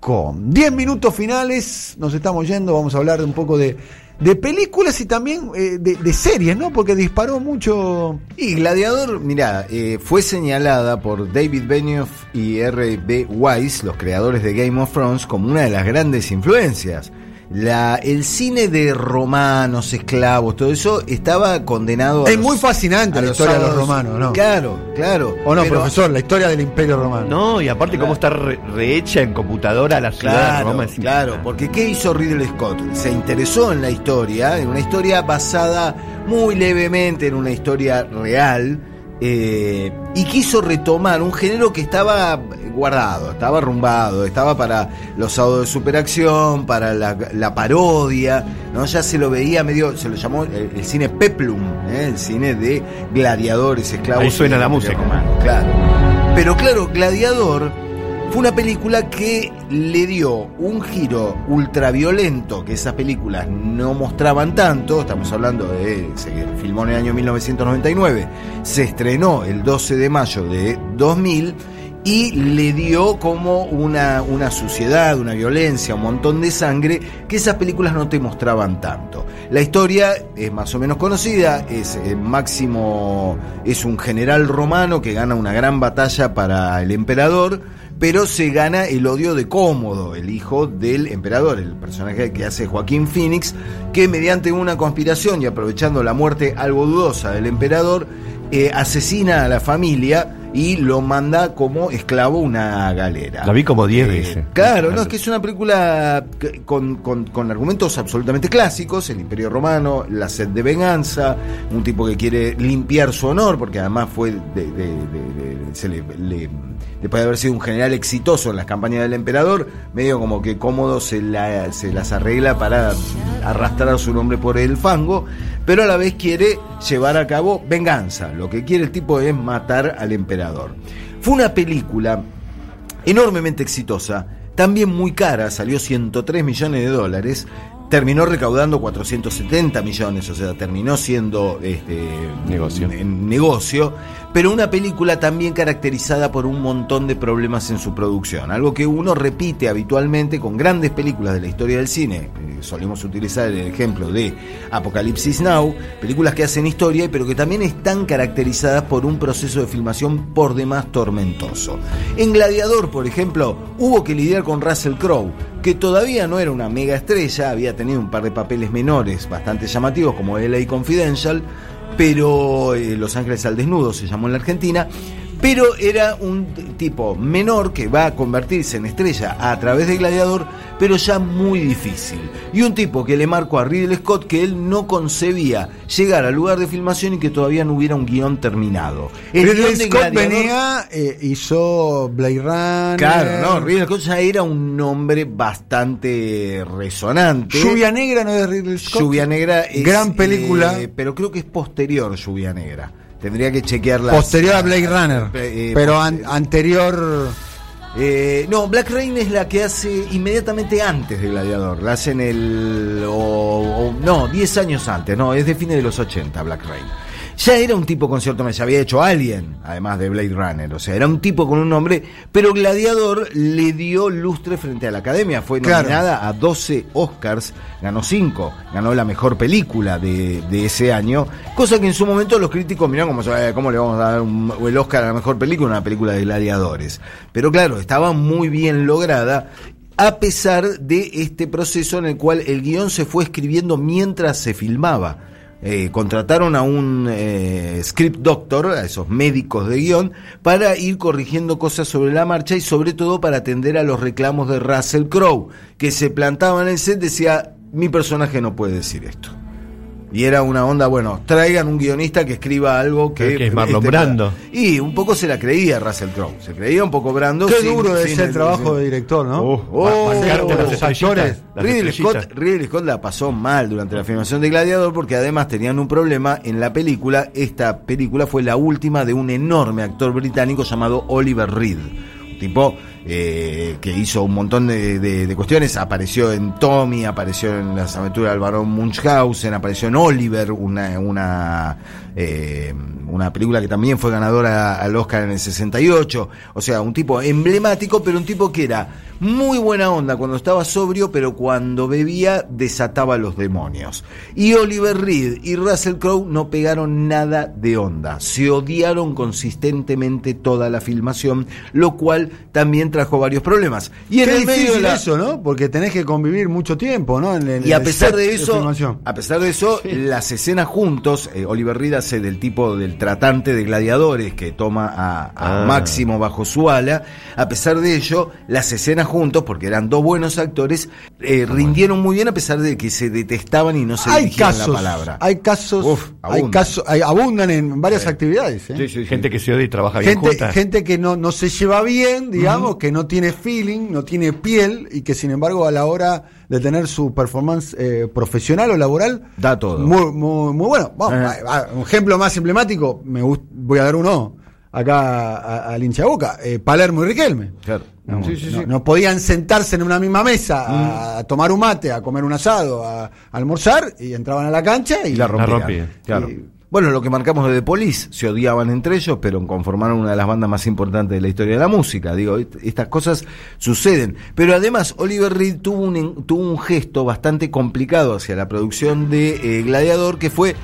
Com. Diez minutos finales, nos estamos yendo, vamos a hablar un poco de, de películas y también eh, de, de, series, ¿no? Porque disparó mucho. Y Gladiador, mira, eh, fue señalada por David Benioff y R.B. Weiss, los creadores de Game of Thrones, como una de las grandes influencias la, el cine de romanos, esclavos, todo eso estaba condenado a. Es muy fascinante la historia de los romanos, ¿no? Claro, claro. O no, profesor, la historia del Imperio Romano. No, y aparte, cómo está rehecha en computadora la ciudad de Roma. Claro, porque ¿qué hizo Ridley Scott? Se interesó en la historia, en una historia basada muy levemente en una historia real eh, y quiso retomar un género que estaba guardado, estaba arrumbado, estaba para los sábados de superacción, para la, parodia, ¿no? Ya se lo veía medio, se lo llamó el, cine peplum, ¿eh? el cine de gladiadores, esclavos. Ahí suena la música. claro. Pero claro, Gladiador fue una película que le dio un giro ultraviolento que esas películas no mostraban tanto. Estamos hablando de. Se filmó en el año 1999. Se estrenó el 12 de mayo de 2000 y le dio como una, una suciedad, una violencia, un montón de sangre que esas películas no te mostraban tanto. La historia es más o menos conocida, es eh, Máximo es un general romano que gana una gran batalla para el emperador pero se gana el odio de Cómodo, el hijo del emperador, el personaje que hace Joaquín Phoenix, que mediante una conspiración y aprovechando la muerte algo dudosa del emperador, eh, asesina a la familia y lo manda como esclavo a una galera. La vi como 10 eh, veces. Claro, no, es que es una película con, con, argumentos absolutamente clásicos, el Imperio Romano, la sed de venganza, un tipo que quiere limpiar su honor, porque además fue de, se le, después de haber sido un general exitoso en las campañas del emperador, medio como que cómodo se, la, se las arregla para arrastrar su nombre por el fango, pero a la vez quiere llevar a cabo venganza. Lo que quiere el tipo es matar al emperador. Fue una película enormemente exitosa, también muy cara, salió 103 millones de dólares, terminó recaudando 470 millones, o sea, terminó siendo este, negocio. En negocio, pero una película también caracterizada por un montón de problemas en su producción, algo que uno repite habitualmente con grandes películas de la historia del cine. Eh, solemos utilizar el ejemplo de Apocalipsis Now, películas que hacen historia, pero que también están caracterizadas por un proceso de filmación por demás tormentoso. En Gladiador, por ejemplo, hubo que lidiar con Russell Crowe, que todavía no era una mega estrella, había tenido un par de papeles menores bastante llamativos como LA Confidential, pero eh, Los Ángeles al Desnudo se llamó en la Argentina, pero era un tipo menor que va a convertirse en estrella a través de Gladiador, pero ya muy difícil. Y un tipo que le marcó a Ridley Scott que él no concebía llegar al lugar de filmación y que todavía no hubiera un guion terminado. El Ridley Scott venía, eh, hizo Blade Runner. Claro, no, Ridley Scott ya era un nombre bastante resonante. Lluvia Negra no es Ridley Scott. Lluvia Negra es. Gran película. Eh, pero creo que es posterior Lluvia Negra. Tendría que chequearla. Posterior a Blade Runner. Eh, pero anterior. Eh, no, Black Rain es la que hace inmediatamente antes de Gladiador. La hacen el. no, 10 años antes. No, es de fines de los 80, Black Rain. Ya era un tipo con cierto se había hecho Alien, además de Blade Runner, o sea, era un tipo con un nombre, pero Gladiador le dio lustre frente a la academia, fue nominada a 12 Oscars, ganó 5, ganó la mejor película de, ese año, cosa que en su momento los críticos miraron como, eh, ¿cómo le vamos a dar el Oscar a la mejor película? Una película de gladiadores. Pero claro, estaba muy bien lograda a pesar de este proceso en el cual el guion se fue escribiendo mientras se filmaba. Eh, contrataron a un eh, script doctor, a esos médicos de guion, para ir corrigiendo cosas sobre la marcha y sobre todo para atender a los reclamos de Russell Crowe, que se plantaba en el set, decía, mi personaje no puede decir esto. Y era una onda, bueno, traigan un guionista que escriba algo que... que es Marlon Brando. Y un poco se la creía Russell Crowe. Se creía un poco Brando. Qué duro es el trabajo de director, ¿no? Oh, oh, los actores. Ridley Scott, Ridley Scott la pasó mal durante la filmación de Gladiador porque además tenían un problema en la película. Esta película fue la última de un enorme actor británico llamado Oliver Reed. Un tipo eh, que hizo un montón de, cuestiones. Apareció en Tommy, apareció en las aventuras del barón Munchausen, apareció en Oliver, una, una eh, una película que también fue ganadora al Oscar en el 68. O sea, un tipo emblemático, pero un tipo que era muy buena onda cuando estaba sobrio, pero cuando bebía desataba los demonios. Y Oliver Reed y Russell Crowe no pegaron nada de onda. Se odiaron consistentemente toda la filmación, lo cual también trajo varios problemas. Y en Qué el medio de la- eso, ¿no? Porque tenés que convivir mucho tiempo, ¿no? En y a pesar de eso, a pesar de eso, las escenas juntos, eh, Oliver Reed hace del tipo del tratante de gladiadores que toma a, a Ah. Máximo bajo su ala. A pesar de ello, las escenas juntos, porque eran dos buenos actores, eh, rindieron muy bien a pesar de que se detestaban y no se hay casos, la palabra. hay casos, Uf, hay abundan. casos, hay- abundan en varias actividades. ¿eh? Sí, sí, sí. Gente que se odia y trabaja bien Gente, juntas. gente que no, no se lleva bien, digamos, que no tiene feeling, no tiene piel y que sin embargo a la hora de tener su performance eh, profesional o laboral Da todo. Muy, muy, muy bueno. Vamos, Ajá. a- a- un ejemplo más emblemático, me voy a dar uno acá a- al hincha boca, eh, Palermo y Riquelme. Claro. No, Sí, sí, no- sí. no podían sentarse en una misma mesa a, a tomar un mate, a comer un asado, a, a almorzar y entraban a la cancha y, la rompían. rompían. Claro. Y- Bueno, lo que marcamos de Police, se odiaban entre ellos, pero conformaron una de las bandas más importantes de la historia de la música. Digo, est- estas cosas suceden. Pero además, Oliver Reed tuvo un, en- tuvo un gesto bastante complicado hacia la producción de eh, Gladiador, que fue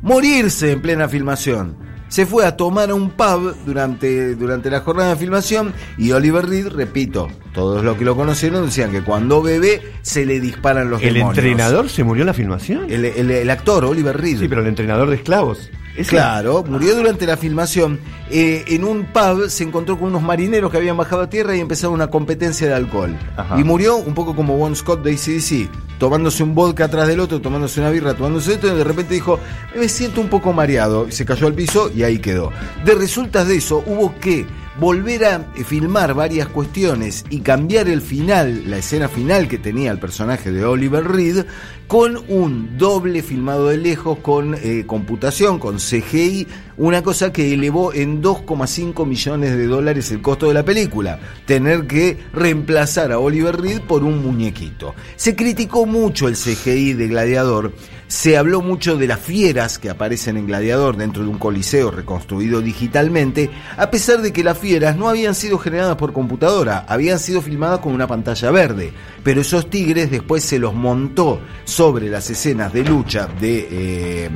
morirse en plena filmación. Se fue a tomar a un pub durante, durante la jornada de filmación y Oliver Reed, repito, todos los que lo conocieron decían que cuando bebe se le disparan los ¿El demonios. entrenador se murió en la filmación? El, el- el actor, Oliver Reed. Sí, pero el entrenador de esclavos. Claro, murió durante la filmación. Eh, en un pub se encontró con unos marineros que habían bajado a tierra y empezaron una competencia de alcohol. Ajá. Y murió un poco como Bon Scott de ACDC, tomándose un vodka atrás del otro, tomándose una birra, tomándose esto, y de repente dijo, me siento un poco mareado. Y se cayó al piso y ahí quedó. De resultas de eso, hubo que volver a filmar varias cuestiones y cambiar el final, la escena final que tenía el personaje de Oliver Reed, con un doble filmado de lejos, con eh, computación, con CGI, una cosa que elevó en 2,5 millones de dólares el costo de la película. Tener que reemplazar a Oliver Reed por un muñequito. Se criticó mucho el CGI de Gladiador. Se habló mucho de las fieras que aparecen en Gladiador dentro de un coliseo reconstruido digitalmente, a pesar de que las fieras no habían sido generadas por computadora, habían sido filmadas con una pantalla verde. Pero esos tigres después se los montó sobre las escenas de lucha de, eh,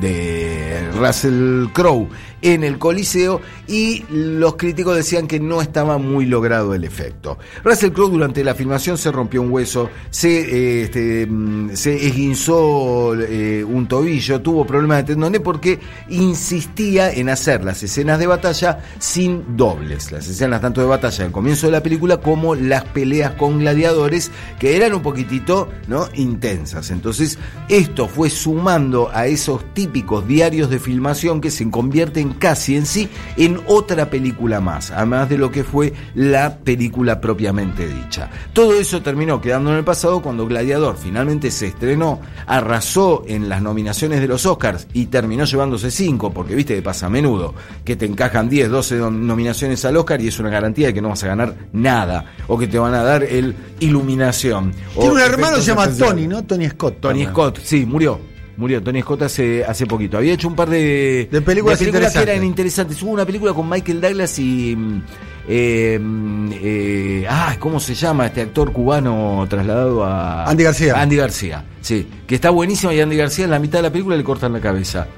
de Russell Crowe en el Coliseo y los críticos decían que no estaba muy logrado el efecto. Russell Crowe durante la filmación se rompió un hueso, se, eh, este, mm, se esguinzó eh, un tobillo, tuvo problemas de tendones porque insistía en hacer las escenas de batalla sin dobles, las escenas tanto de batalla al comienzo de la película como las peleas con gladiadores que eran un poquitito ¿no? intensas. Entonces esto fue sumando a esos típicos diarios de filmación que se convierten casi en sí en otra película más, además de lo que fue la película propiamente dicha. Todo eso terminó quedando en el pasado cuando Gladiador finalmente se estrenó, arrasó en las nominaciones de los Oscars y terminó llevándose 5, porque viste que pasa a menudo, que te encajan 10, 12 nom- nominaciones al Oscar y es una garantía de que no vas a ganar nada, o que te van a dar el Iluminación. Tiene un hermano que se llama. Tony, ¿no? Tony Scott. Tony. Scott, sí, murió. Murió Tony Scott hace, hace poquito. Había hecho un par de, De películas que interesantes. eran interesantes. Hubo una película con Michael Douglas y. mm, eh, mm, eh, ah, ¿cómo se llama este actor cubano trasladado a. Andy García. Andy García, sí. Que está buenísimo y Andy García en la mitad de la película le cortan la cabeza.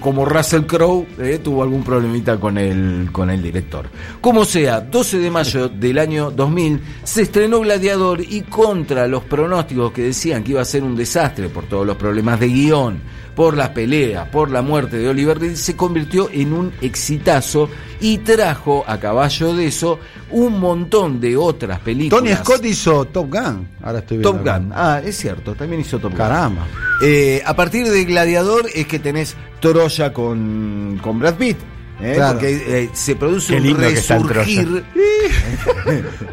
Como Russell Crowe eh, tuvo algún problemita con el, con el director. Como sea, 12 de mayo del año 2000 se estrenó Gladiador y contra los pronósticos que decían que iba a ser un desastre por todos los problemas de guion, por las peleas, por la muerte de Oliver Reed, se convirtió en un exitazo y trajo a caballo de eso un montón de otras películas. Tony Scott hizo Top Gun. Ahora estoy viendo. Top. Gun. Ah, es cierto, también hizo Top Gun. Caramba. Eh, a partir de Gladiador es que tenés Troya con, con Brad Pitt. ¿eh? Claro. Porque eh, se produce un resurgir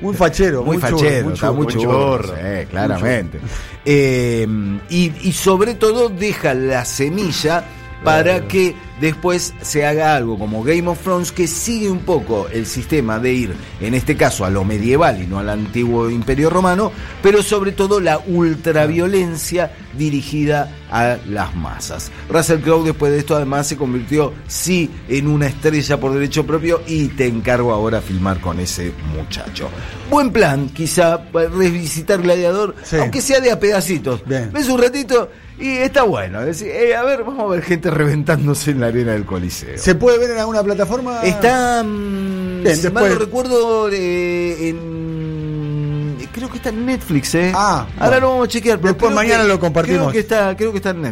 Muy fachero. muy mucho- fachero, mucho- está muy mucho churro, gorro. sí, claramente. Eh, y, y sobre todo deja la semilla para que después se haga algo como Game of Thrones que sigue un poco el sistema de ir, en este caso, a lo medieval y no al antiguo imperio romano, pero sobre todo la ultraviolencia dirigida a las masas. Russell Crowe después de esto además se convirtió sí en una estrella por derecho propio y te encargo ahora a filmar con ese muchacho. Buen plan, quizá revisitar Gladiador, Sí. aunque sea de a pedacitos. Bien. Ves un ratito y está bueno. Es decir, eh, a ver, vamos a ver gente reventándose en la arena del Coliseo. ¿Se puede ver en alguna plataforma? Está, mm, Bien, si después- mal no recuerdo, eh, en creo que está en Netflix, ¿eh? Ah, ahora bueno. lo vamos a chequear. pero Después mañana que- lo compartimos. Creo que está, creo que está en Netflix.